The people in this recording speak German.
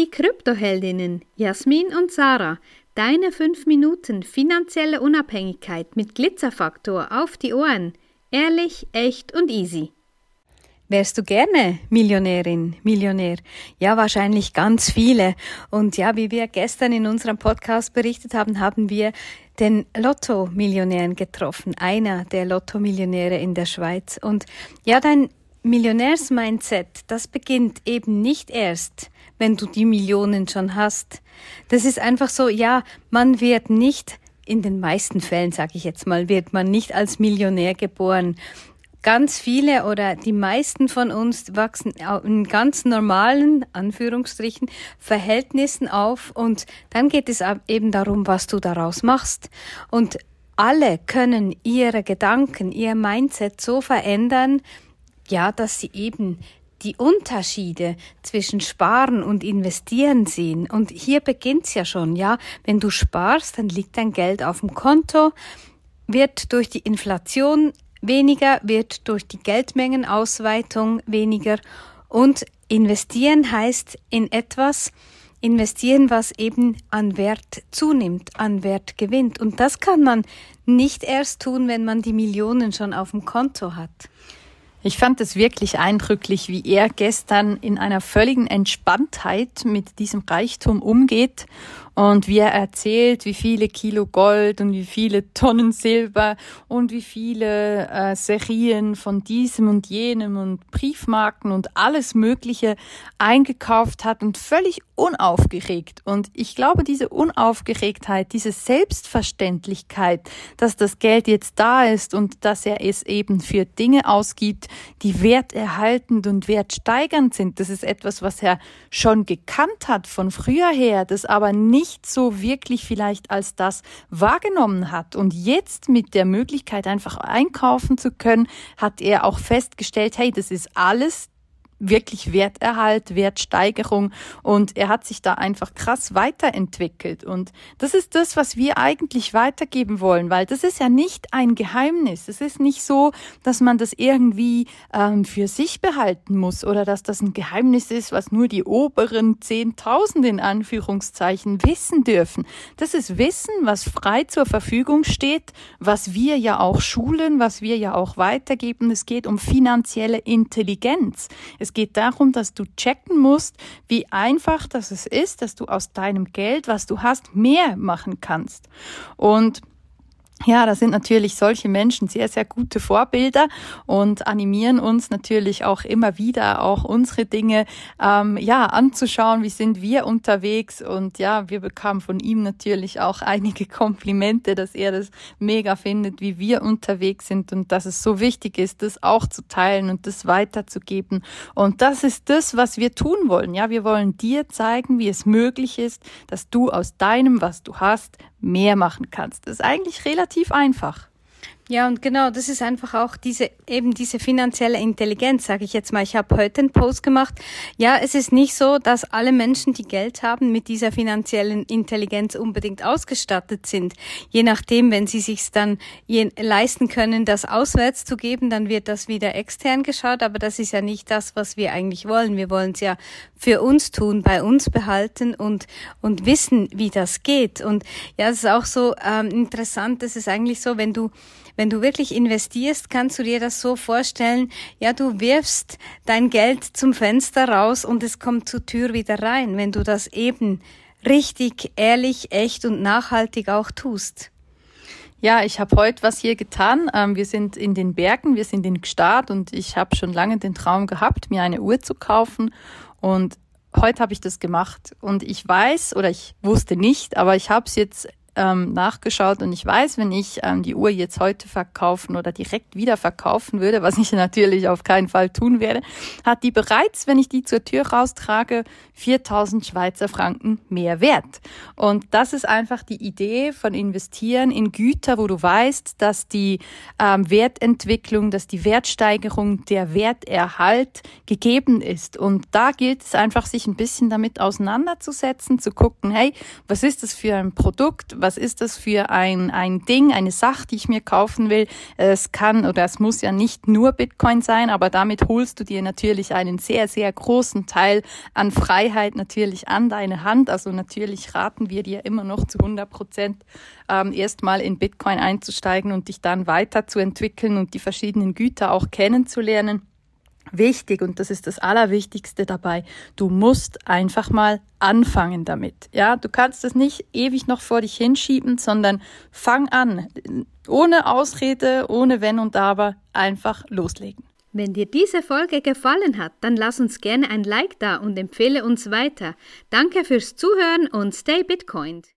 die Kryptoheldinnen Jasmin und Sarah. Deine 5 Minuten finanzielle Unabhängigkeit mit Glitzerfaktor auf die Ohren. Ehrlich, echt und easy. Wärst du gerne Millionärin, Millionär? Ja, wahrscheinlich ganz viele. Und ja, wie wir gestern in unserem Podcast berichtet haben, haben wir den Lotto-Millionären getroffen. Einer der Lotto-Millionäre in der Schweiz. Und ja, dein Millionärs-Mindset, das beginnt eben nicht erst, wenn du die Millionen schon hast. Das ist einfach so, ja, man wird nicht in den meisten Fällen, sage ich jetzt mal, wird man nicht als Millionär geboren ganz viele oder die meisten von uns wachsen in ganz normalen, Anführungsstrichen, Verhältnissen auf und dann geht es eben darum, was du daraus machst. Und alle können ihre Gedanken, ihr Mindset so verändern, ja, dass sie eben die Unterschiede zwischen Sparen und Investieren sehen. Und hier beginnt's ja schon, ja. Wenn du sparst, dann liegt dein Geld auf dem Konto, wird durch die Inflation weniger wird durch die Geldmengenausweitung weniger und investieren heißt in etwas, investieren, was eben an Wert zunimmt, an Wert gewinnt. Und das kann man nicht erst tun, wenn man die Millionen schon auf dem Konto hat. Ich fand es wirklich eindrücklich, wie er gestern in einer völligen Entspanntheit mit diesem Reichtum umgeht und wie er erzählt, wie viele Kilo Gold und wie viele Tonnen Silber und wie viele äh, Serien von diesem und jenem und Briefmarken und alles Mögliche eingekauft hat und völlig unaufgeregt. Und ich glaube, diese Unaufgeregtheit, diese Selbstverständlichkeit, dass das Geld jetzt da ist und dass er es eben für Dinge ausgibt, die werterhaltend und wertsteigernd sind, das ist etwas, was er schon gekannt hat von früher her, das aber nicht nicht so wirklich vielleicht als das wahrgenommen hat. Und jetzt mit der Möglichkeit einfach einkaufen zu können, hat er auch festgestellt, hey, das ist alles wirklich Werterhalt, Wertsteigerung und er hat sich da einfach krass weiterentwickelt und das ist das, was wir eigentlich weitergeben wollen, weil das ist ja nicht ein Geheimnis. Es ist nicht so, dass man das irgendwie ähm, für sich behalten muss oder dass das ein Geheimnis ist, was nur die oberen Zehntausend in Anführungszeichen wissen dürfen. Das ist Wissen, was frei zur Verfügung steht, was wir ja auch schulen, was wir ja auch weitergeben. Es geht um finanzielle Intelligenz. Es es geht darum, dass du checken musst, wie einfach das ist, dass du aus deinem Geld, was du hast, mehr machen kannst. Und ja, da sind natürlich solche Menschen sehr, sehr gute Vorbilder und animieren uns natürlich auch immer wieder, auch unsere Dinge ähm, ja anzuschauen. Wie sind wir unterwegs? Und ja, wir bekamen von ihm natürlich auch einige Komplimente, dass er das mega findet, wie wir unterwegs sind und dass es so wichtig ist, das auch zu teilen und das weiterzugeben. Und das ist das, was wir tun wollen. Ja, wir wollen dir zeigen, wie es möglich ist, dass du aus deinem, was du hast, mehr machen kannst. Das ist eigentlich relativ einfach. Ja, und genau, das ist einfach auch diese eben diese finanzielle Intelligenz, sage ich jetzt mal. Ich habe heute einen Post gemacht. Ja, es ist nicht so, dass alle Menschen, die Geld haben, mit dieser finanziellen Intelligenz unbedingt ausgestattet sind. Je nachdem, wenn sie sich dann leisten können, das auswärts zu geben, dann wird das wieder extern geschaut. Aber das ist ja nicht das, was wir eigentlich wollen. Wir wollen es ja für uns tun, bei uns behalten und und wissen, wie das geht. Und ja, es ist auch so ähm, interessant. Das ist eigentlich so, wenn du wenn du wirklich investierst, kannst du dir das so vorstellen, ja, du wirfst dein Geld zum Fenster raus und es kommt zur Tür wieder rein, wenn du das eben richtig, ehrlich, echt und nachhaltig auch tust. Ja, ich habe heute was hier getan. Ähm, wir sind in den Bergen, wir sind in Gstaad und ich habe schon lange den Traum gehabt, mir eine Uhr zu kaufen. Und heute habe ich das gemacht. Und ich weiß oder ich wusste nicht, aber ich habe es jetzt ähm, nachgeschaut und ich weiß, wenn ich ähm, die Uhr jetzt heute verkaufen oder direkt wieder verkaufen würde, was ich natürlich auf keinen Fall tun werde, hat die bereits, wenn ich die zur Tür raustrage, 4000 Schweizer Franken mehr Wert. Und das ist einfach die Idee von investieren in Güter, wo du weißt, dass die ähm, Wertentwicklung, dass die Wertsteigerung, der Werterhalt gegeben ist. Und da gilt es einfach, sich ein bisschen damit auseinanderzusetzen, zu gucken, hey, was ist das für ein Produkt? Was Was ist das für ein, ein Ding, eine Sache, die ich mir kaufen will? Es kann oder es muss ja nicht nur Bitcoin sein, aber damit holst du dir natürlich einen sehr, sehr großen Teil an Freiheit natürlich an deine Hand. Also natürlich raten wir dir immer noch zu 100 Prozent ähm, erstmal in Bitcoin einzusteigen und dich dann weiterzuentwickeln und die verschiedenen Güter auch kennenzulernen wichtig und das ist das Allerwichtigste dabei. Du musst einfach mal anfangen damit. Ja, du kannst das nicht ewig noch vor dich hinschieben, sondern fang an. Ohne Ausrede, ohne Wenn und Aber, einfach loslegen. Wenn dir diese Folge gefallen hat, dann lass uns gerne ein Like da und empfehle uns weiter. Danke fürs Zuhören und stay Bitcoined.